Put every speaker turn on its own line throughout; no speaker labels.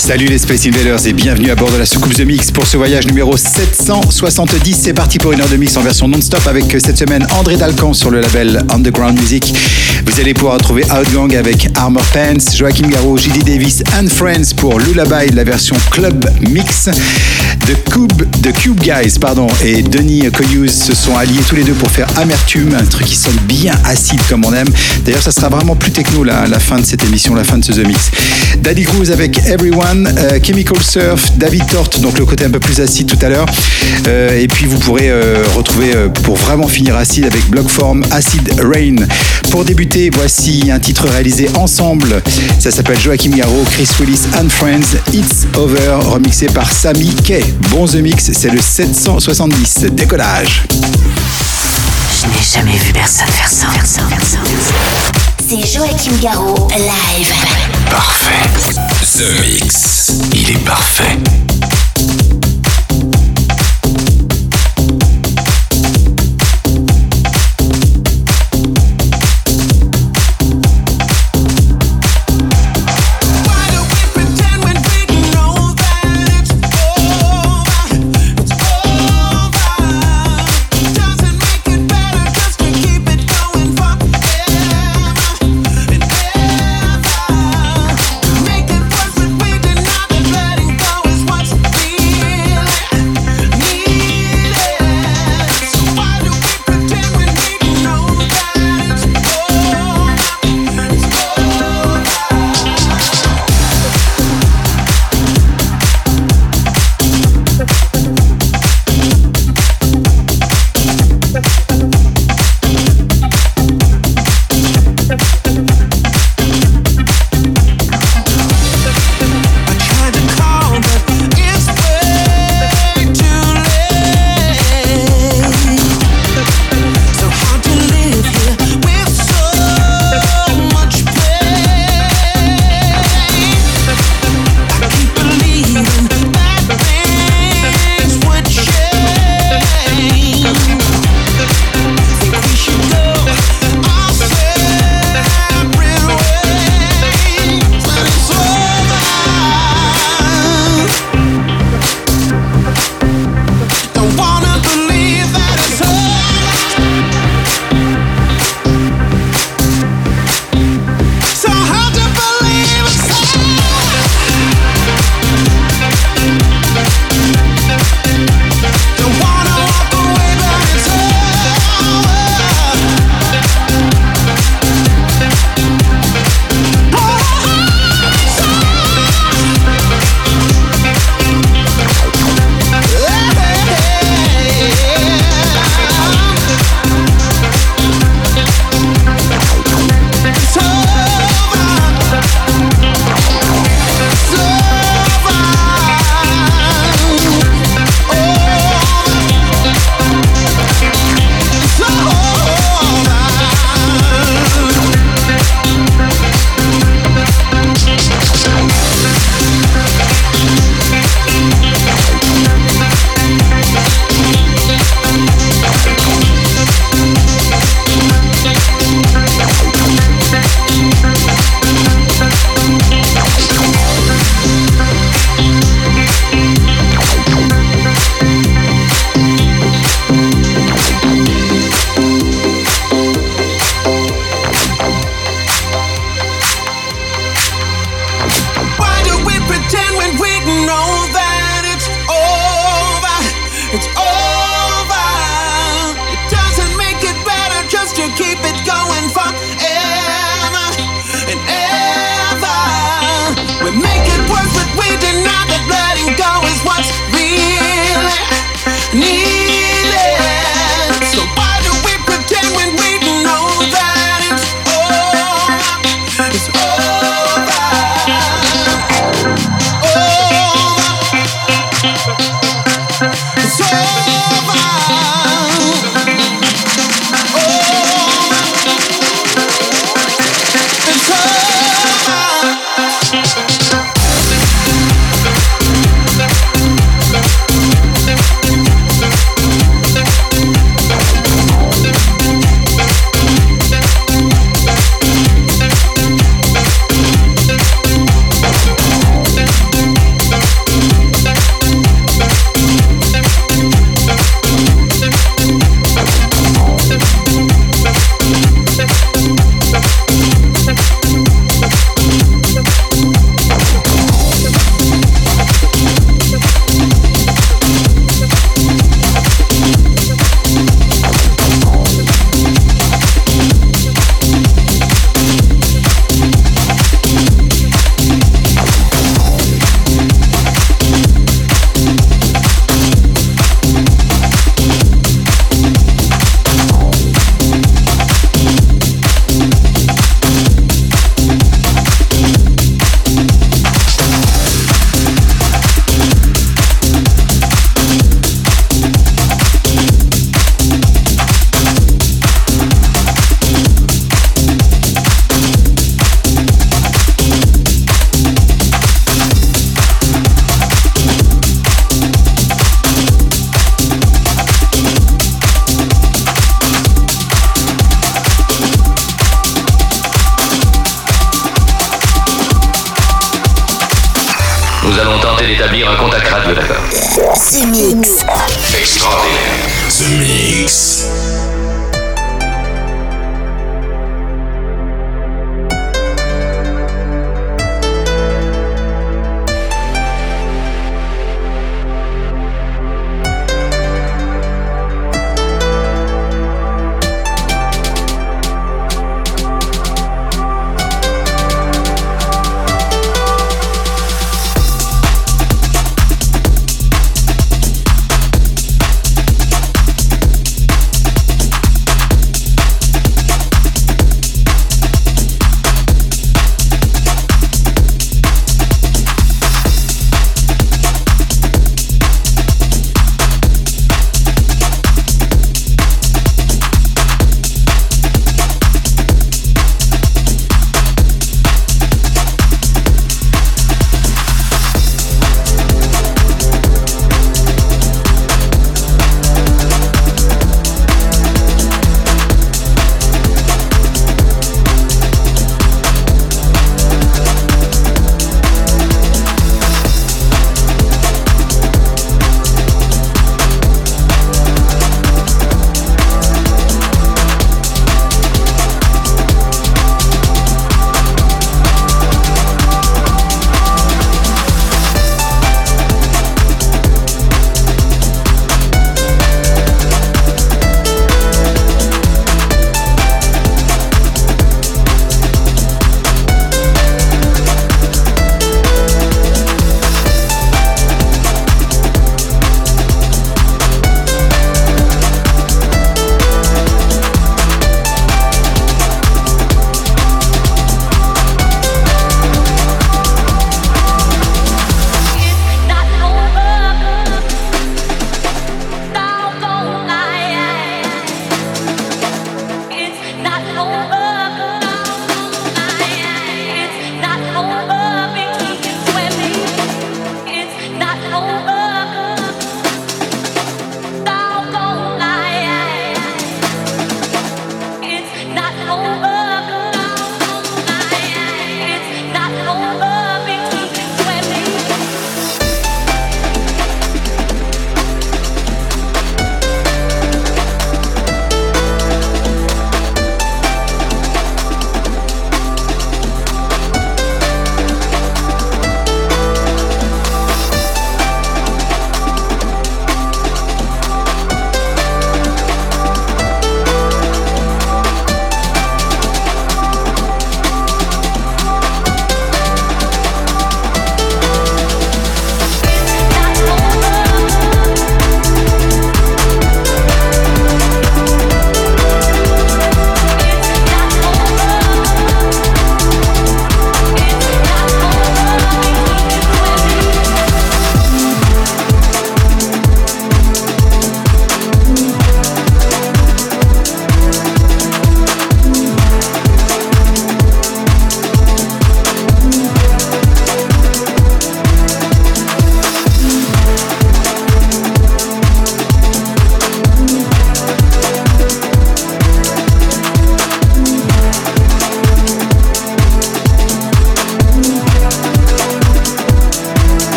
Salut les Space Invaders et bienvenue à bord de la soucoupe The Mix pour ce voyage numéro 770. C'est parti pour une heure de mix en version non-stop avec cette semaine André Dalcan sur le label Underground Music. Vous allez pouvoir retrouver Outgang avec Armor Pants, Joachim Garraud, J.D. Davis and Friends pour Lullaby, la version Club Mix. The Cube, The Cube Guys pardon, et Denis Coyous se sont alliés tous les deux pour faire Amertume, un truc qui sonne bien acide comme on aime. D'ailleurs, ça sera vraiment plus techno là, la fin de cette émission, la fin de ce The Mix. Daddy Cruz avec Everyone, euh, Chemical Surf, David Tort, donc le côté un peu plus acide tout à l'heure. Euh, et puis vous pourrez euh, retrouver, pour vraiment finir acide, avec Blockform Acid Rain. Pour débuter, voici un titre réalisé ensemble. Ça s'appelle Joachim Garraud, Chris Willis and Friends, It's Over, remixé par Sami Kay. Bon The Mix, c'est le 770. Décollage.
Je n'ai jamais vu personne faire ça. C'est Joachim Garraud, live.
Parfait.
The Mix.
Il est parfait.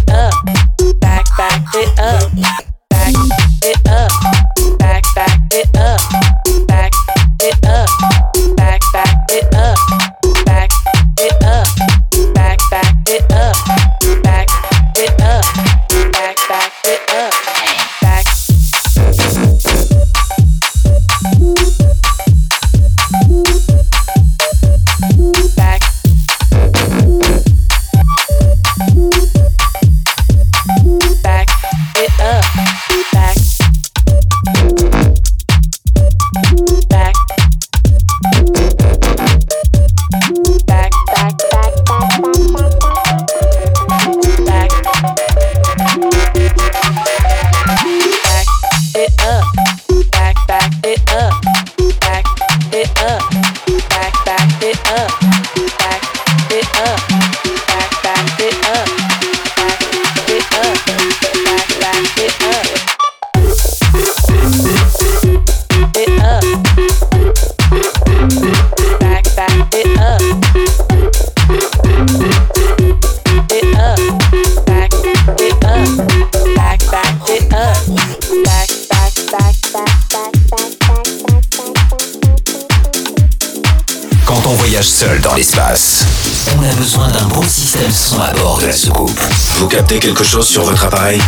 It
up, back back it up,
capté quelque chose sur votre appareil.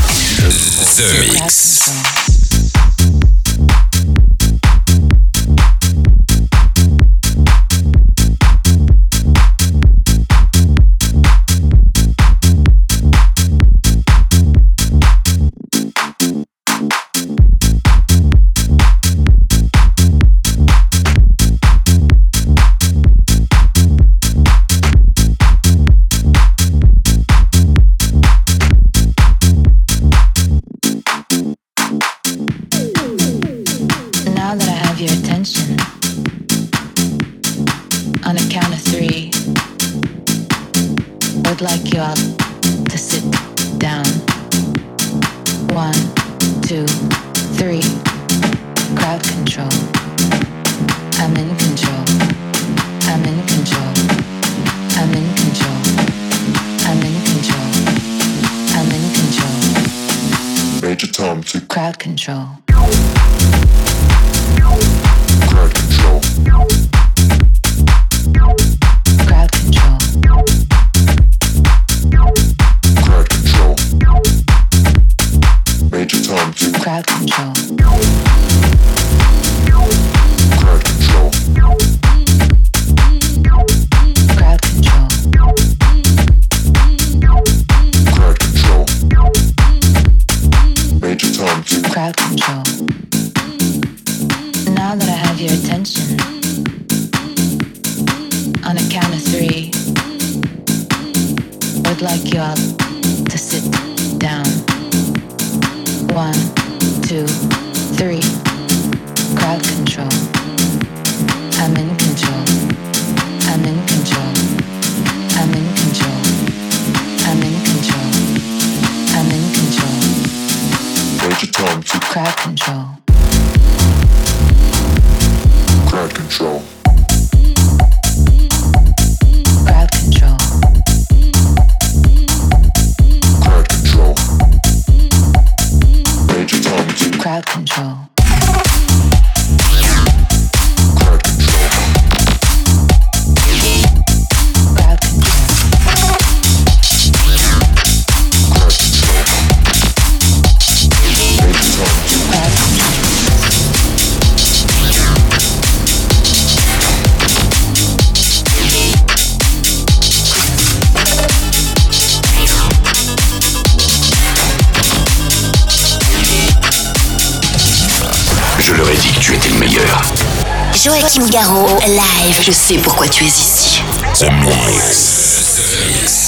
Joachim Garraud, live. Je sais pourquoi tu es ici.
The Mix.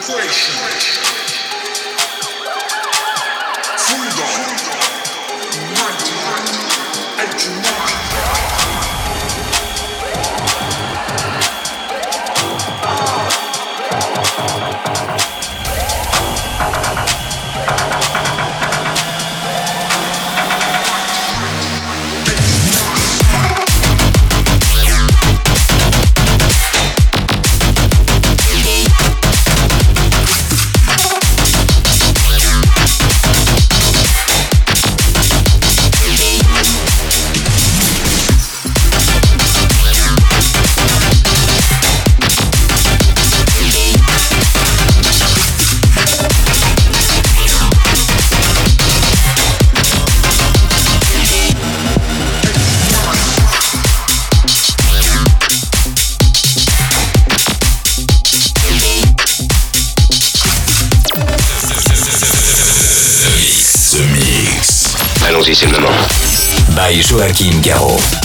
celebration.
és Joachim
Gehoff.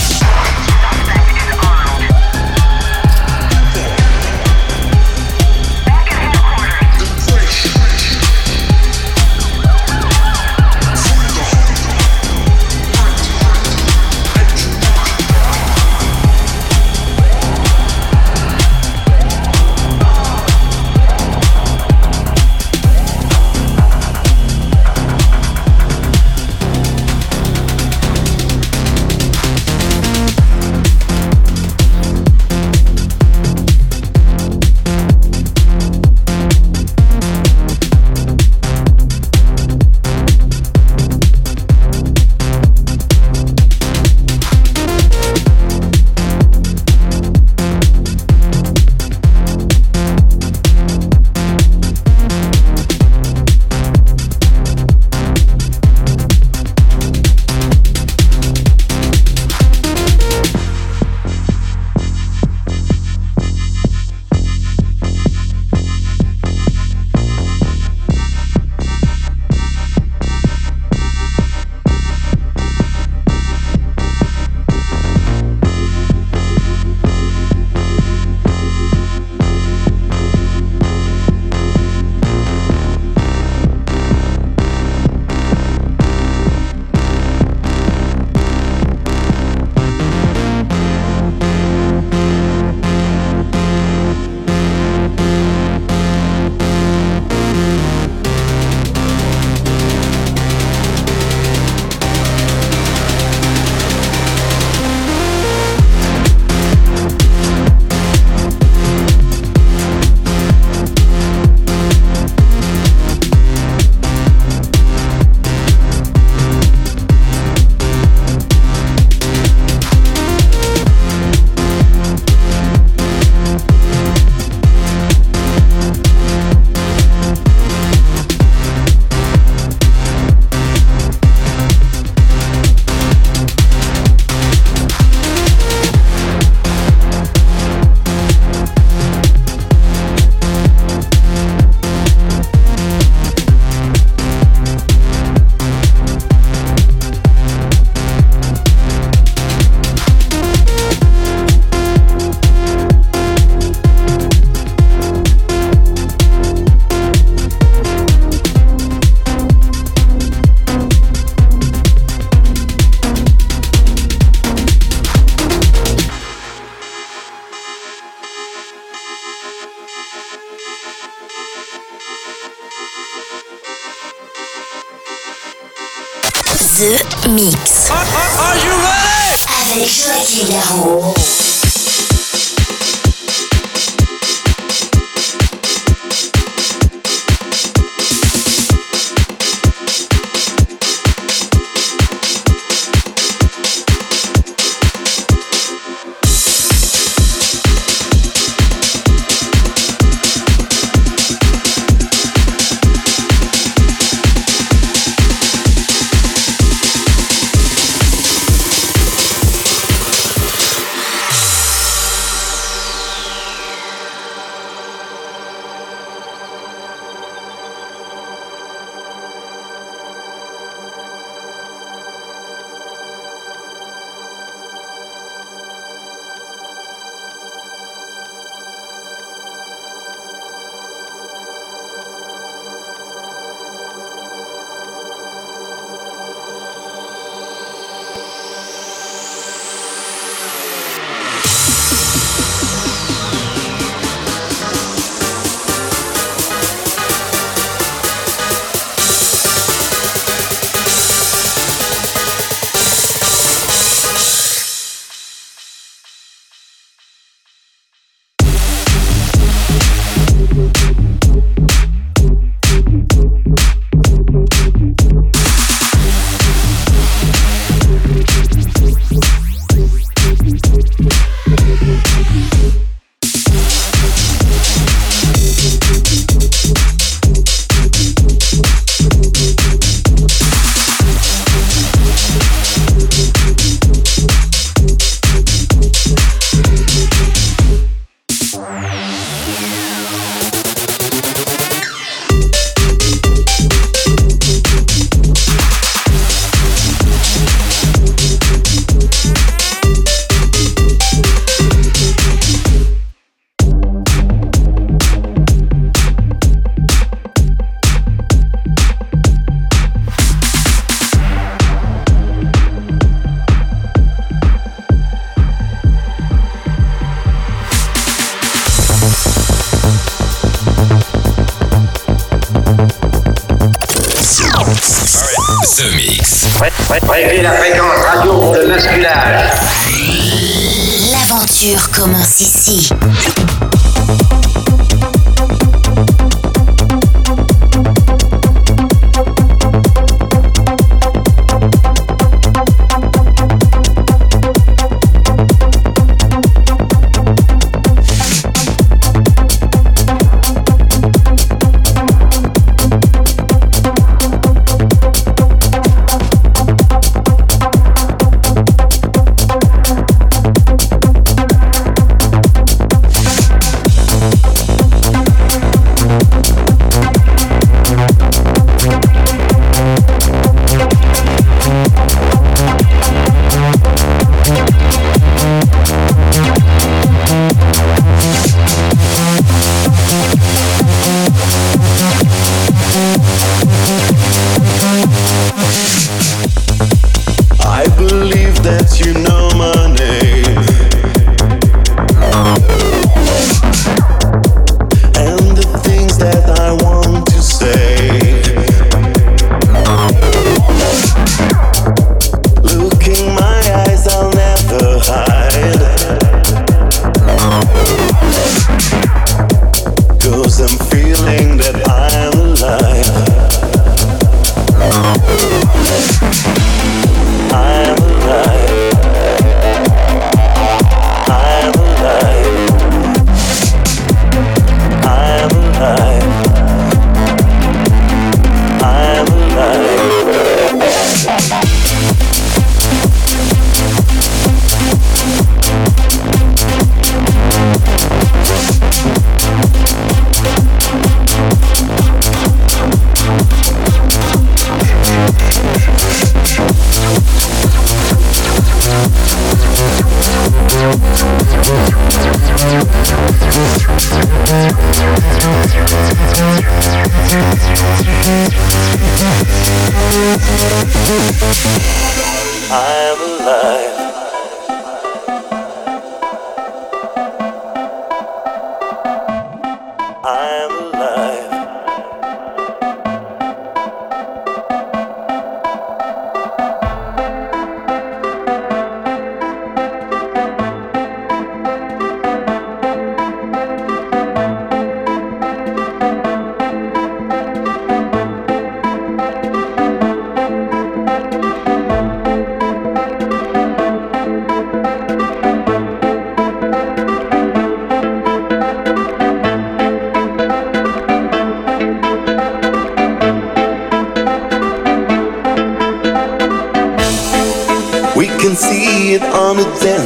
amor.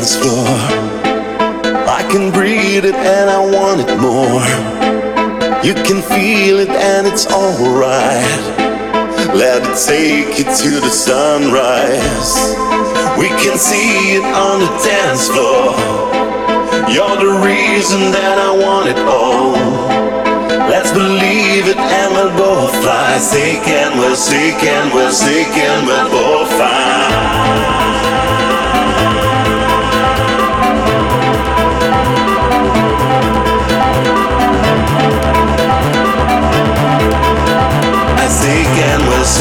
Dance floor. I can breathe it and I want it more. You can feel it and it's alright. Let it take you to the sunrise. We can see it on the dance floor. You're the reason that I want it all. Let's believe it and we'll both fly. Sick and we're sick and we're sick and we're both fine.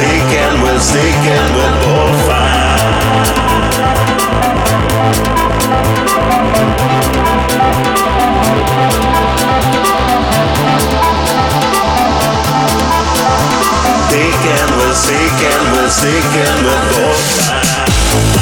Sick and we're sick and we're both fine. Sick and we're sick and we're sick and we're both fine.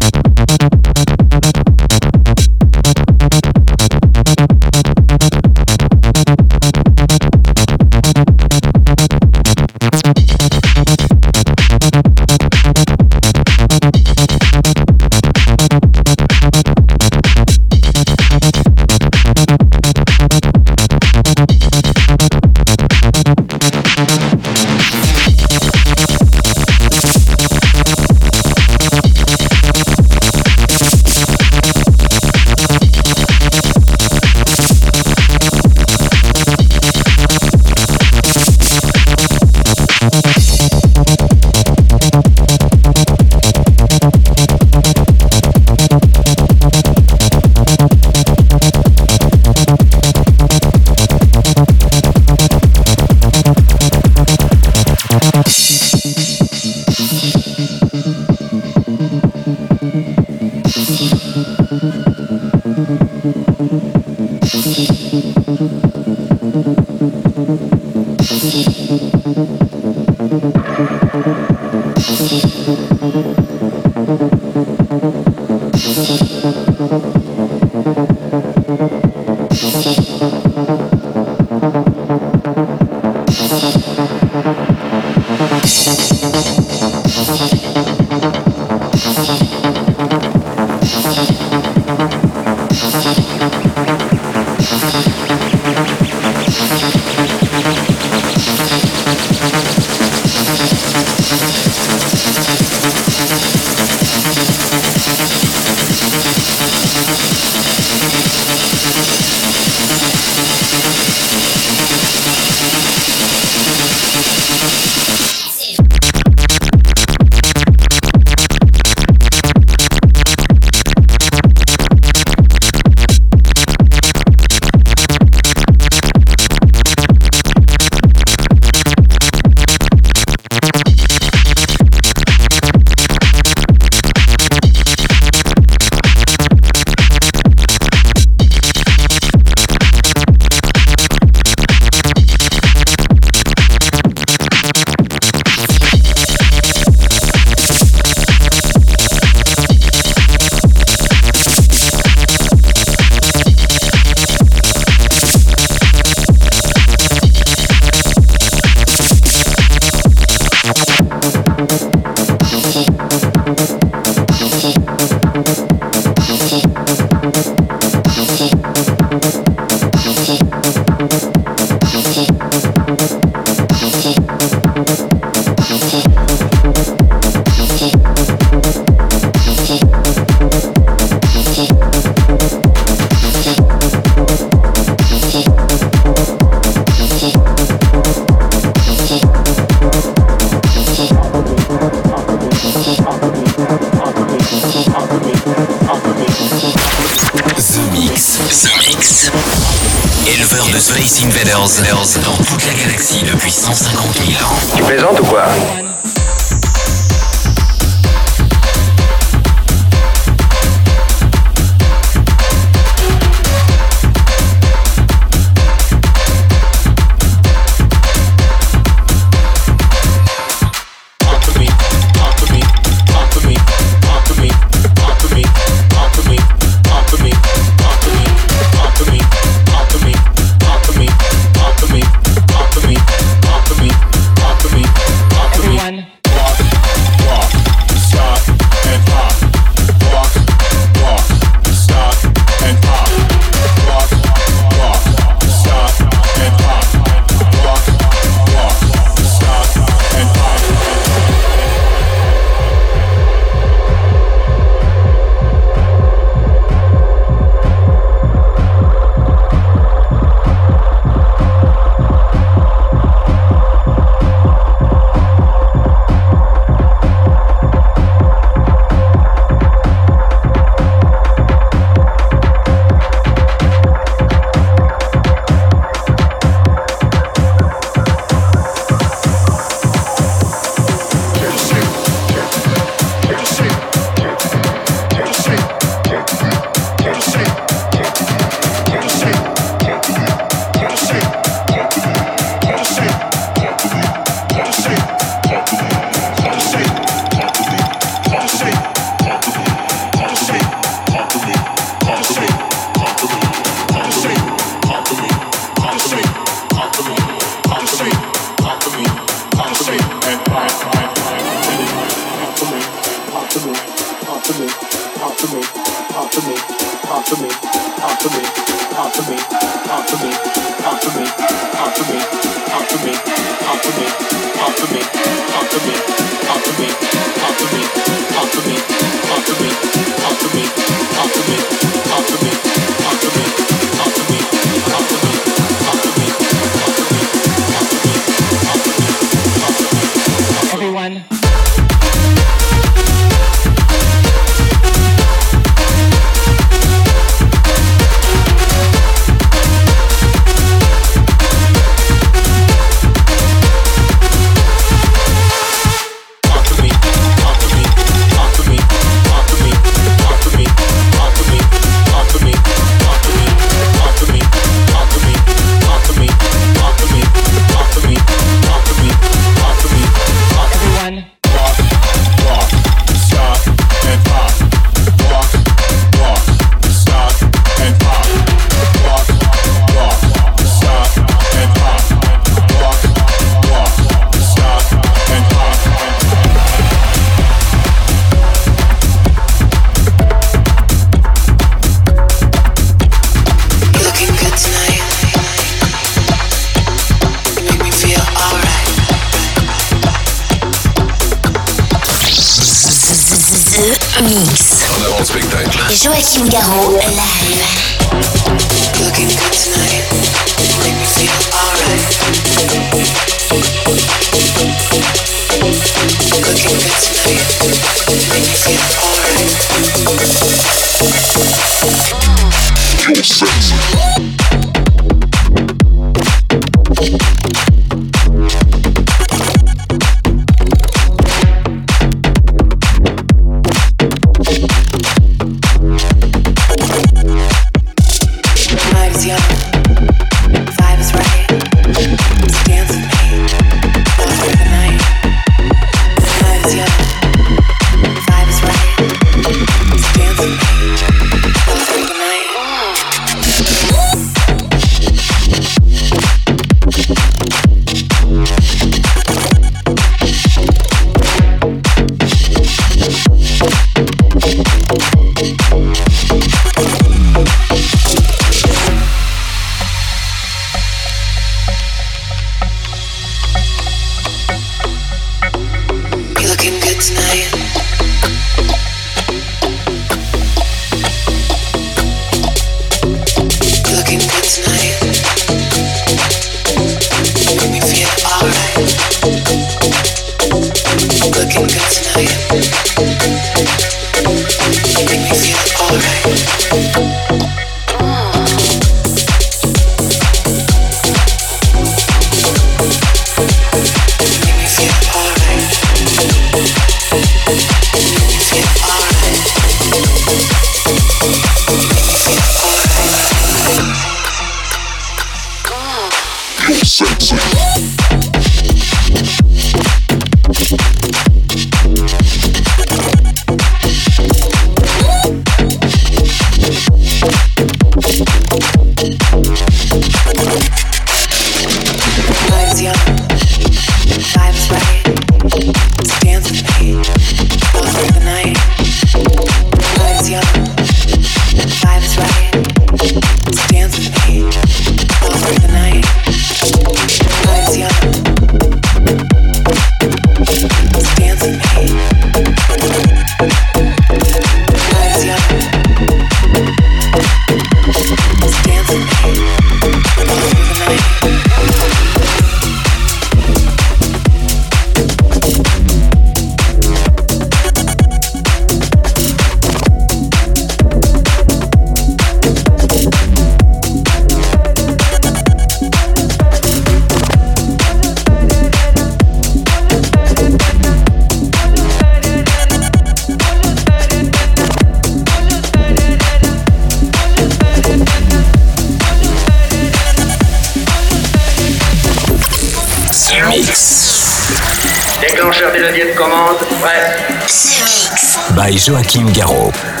Joachim Garraud.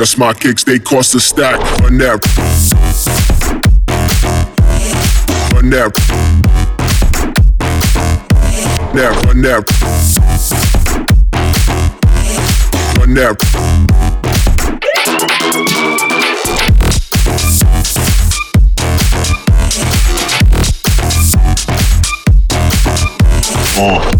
Just my kicks, they cost a stack. Run that. Run that. That, run that. Run that. Run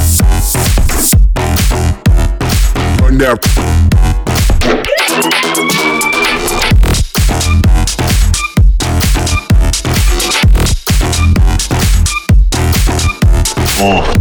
right
now. Oh.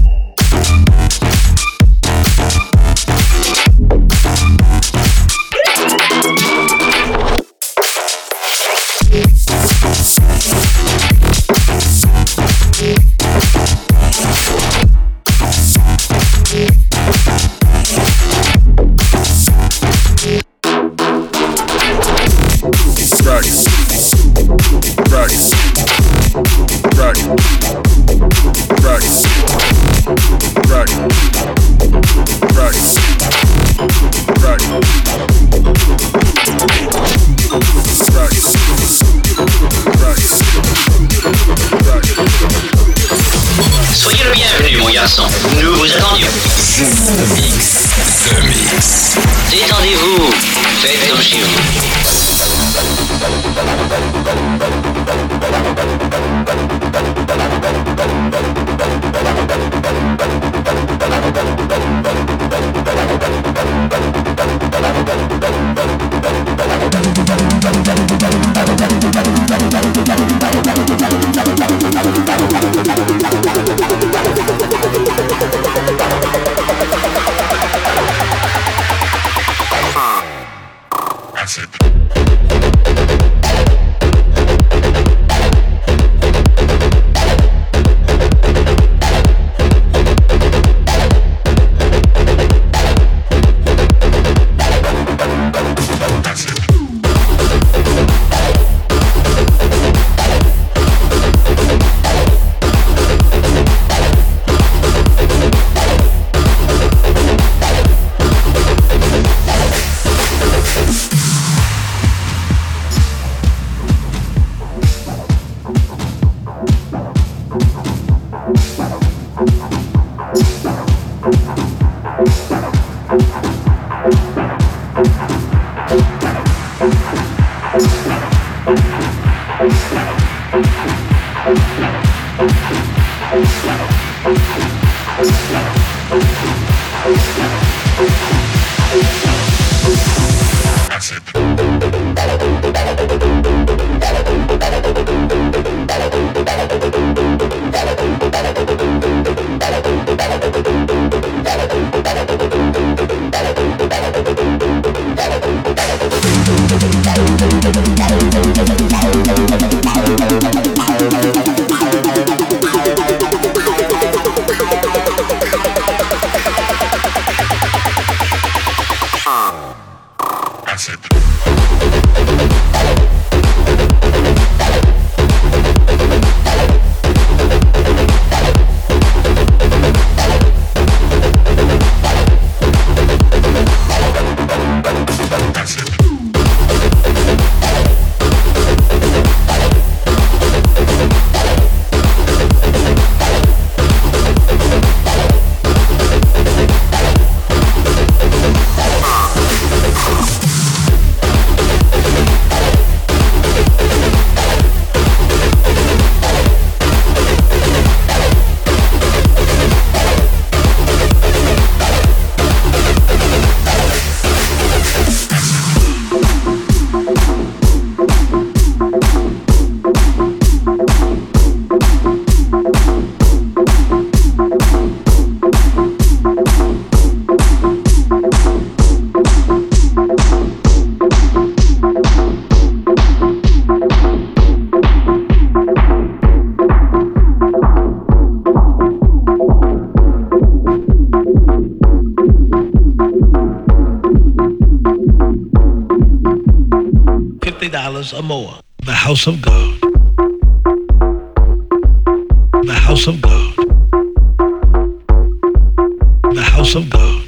House of God.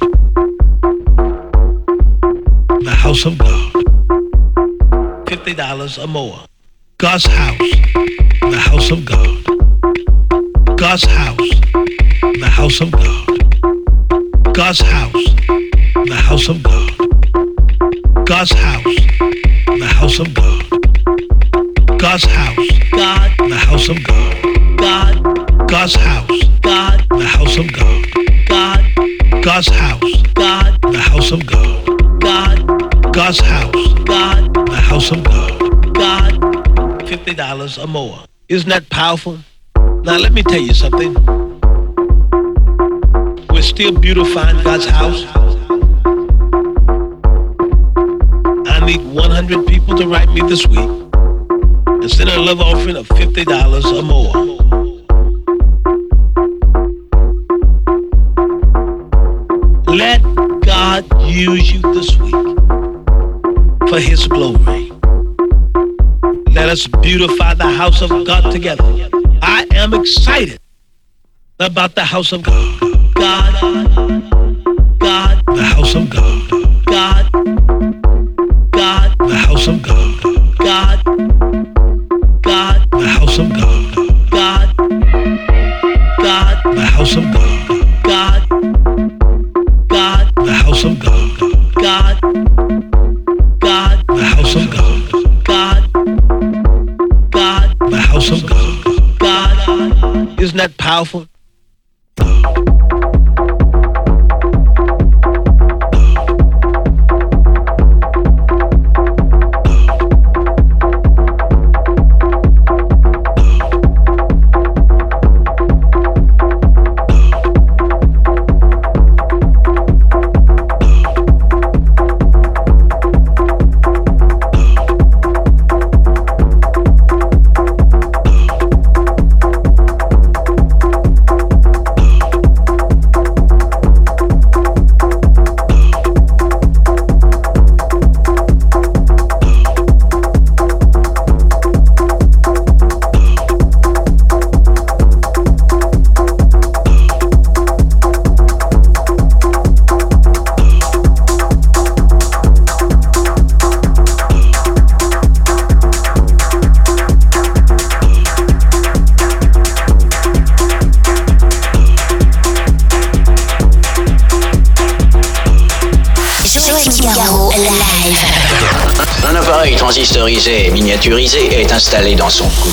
The house of God. $50 or more. God's house. The house of God. God's house. The house of God. God's house. The house of God. God's house. The house of God. God's house. God. The house of God. God. God's house. God. The house of God. God. God's house. God. The house of God. God. God's house. God. The house of God. God. Fifty dollars or more. Isn't that powerful? Now let me tell you something. We're still beautifying God's house. I need 100 people to write me this week and send a love offering of $50 or more. His glory. Let us beautify the house of God together. I am excited about the house of God. God, God, the house of God. God, God, the house of. God, powerful?
Installé dans son cou.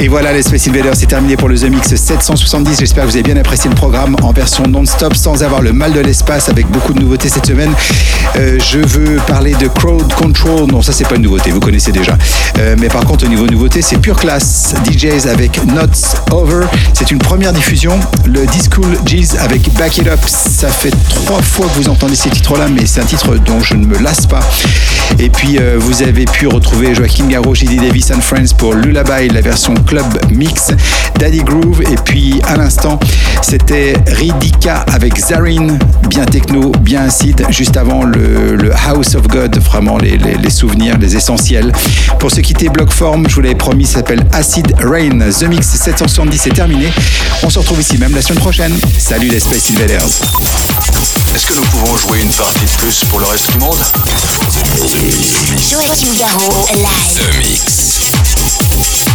Et voilà, les Space c'est terminé pour le The Mix 770. J'espère que vous avez bien apprécié le programme en version non-stop, sans avoir le mal de l'espace, avec beaucoup de nouveautés cette semaine. Euh, je veux parler de Crowd Control. Non, ça, c'est pas une nouveauté, vous connaissez déjà. Euh, mais par contre, au niveau nouveauté, c'est pure classe. DJs avec Notes Over. C'est une première diffusion. Le D-School G's avec Back It Up. Ça fait trois fois que vous entendez ces titres-là, mais c'est un titre dont je ne me lasse pas. Et puis, euh, vous avez pu retrouver Joaquin Garraud, J.D. Davis and Friends pour Lullaby, la version club mix, Daddy Groove, et puis à l'instant, c'était Ridika avec Zarin, bien techno, bien acide, juste avant le, House of God, vraiment les, les- souvenirs, les essentiels. Pour se quitter bloc forme, je vous l'avais promis, ça s'appelle Acid Rain. The Mix 770 est terminé. On se retrouve ici même la semaine prochaine. Salut les Space Invaders.
Est-ce que nous pouvons jouer une partie de plus pour le reste du monde?
Joachim Garraud, live.
The Mix.